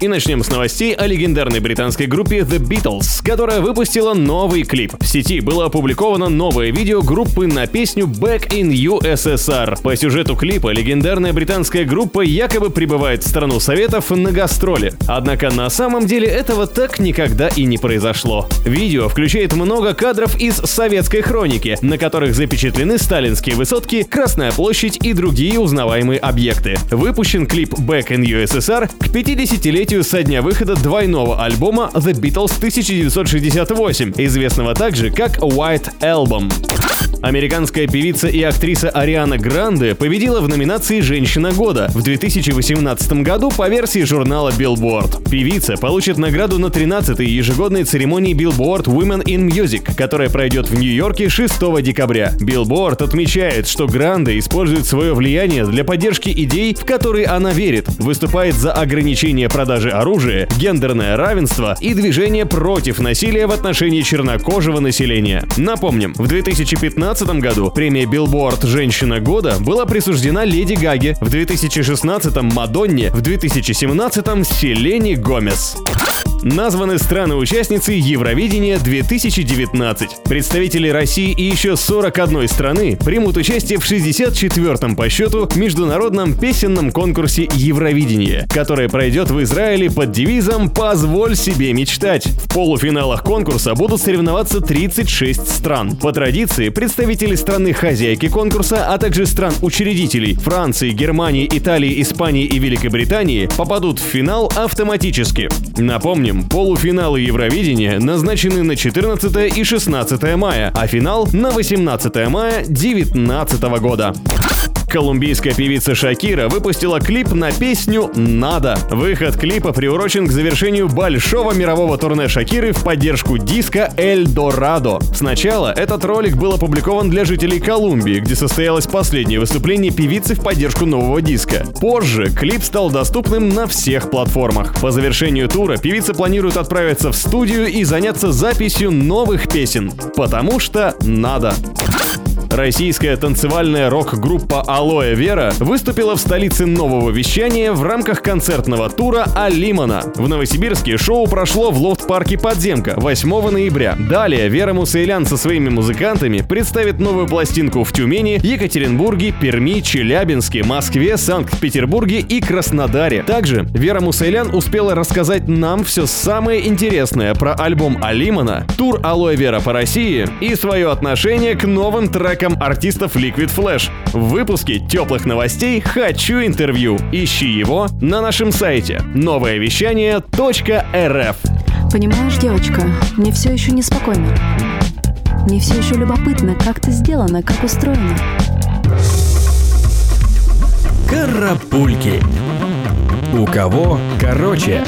И начнем с новостей о легендарной британской группе The Beatles, которая выпустила новый клип. В сети было опубликовано новое видео группы на песню Back in USSR. По сюжету клипа легендарная британская группа якобы прибывает в страну Советов на гастроли. Однако на самом деле этого так никогда и не произошло. Видео включает много кадров из советской хроники, на которых запечатлены сталинские высотки, Красная площадь и другие узнаваемые объекты. Выпущен клип Back in USSR к 50-летию со дня выхода двойного альбома The Beatles 1968, известного также как White Album. Американская певица и актриса Ариана Гранде победила в номинации «Женщина года» в 2018 году по версии журнала Billboard. Певица получит награду на 13-й ежегодной церемонии Billboard Women in Music, которая пройдет в Нью-Йорке 6 декабря. Billboard отмечает, что Гранде использует свое влияние для поддержки идей, в которые она верит, выступает за ограничение продажи оружия, гендерное равенство и движение против насилия в отношении чернокожего населения. Напомним, в 2015 2015 году премия Billboard «Женщина года» была присуждена Леди Гаге, в 2016-м Мадонне, в 2017-м Селене Гомес. Названы страны-участницы Евровидения 2019. Представители России и еще 41 страны примут участие в 64-м по счету международном песенном конкурсе Евровидения, который пройдет в Израиле под девизом «Позволь себе мечтать». В полуфиналах конкурса будут соревноваться 36 стран. По традиции, представители страны-хозяйки конкурса, а также стран-учредителей Франции, Германии, Италии, Испании и Великобритании попадут в финал автоматически. Напомню, Напомним, полуфиналы Евровидения назначены на 14 и 16 мая, а финал на 18 мая 2019 года. Колумбийская певица Шакира выпустила клип на песню «Надо». Выход клипа приурочен к завершению большого мирового турне Шакиры в поддержку диска «Эль Дорадо». Сначала этот ролик был опубликован для жителей Колумбии, где состоялось последнее выступление певицы в поддержку нового диска. Позже клип стал доступным на всех платформах. По завершению тура певица планирует отправиться в студию и заняться записью новых песен. Потому что надо. Российская танцевальная рок-группа «Алоэ Вера» выступила в столице нового вещания в рамках концертного тура «Алимана». В Новосибирске шоу прошло в лофт-парке «Подземка» 8 ноября. Далее Вера Мусейлян со своими музыкантами представит новую пластинку в Тюмени, Екатеринбурге, Перми, Челябинске, Москве, Санкт-Петербурге и Краснодаре. Также Вера Мусейлян успела рассказать нам все самое интересное про альбом Алимана, тур «Алоэ Вера» по России и свое отношение к новым трекам треком артистов Liquid Flash. В выпуске теплых новостей «Хочу интервью». Ищи его на нашем сайте новое вещание .рф. Понимаешь, девочка, мне все еще неспокойно. Мне все еще любопытно, как это сделано, как устроено. Карапульки. У кого короче?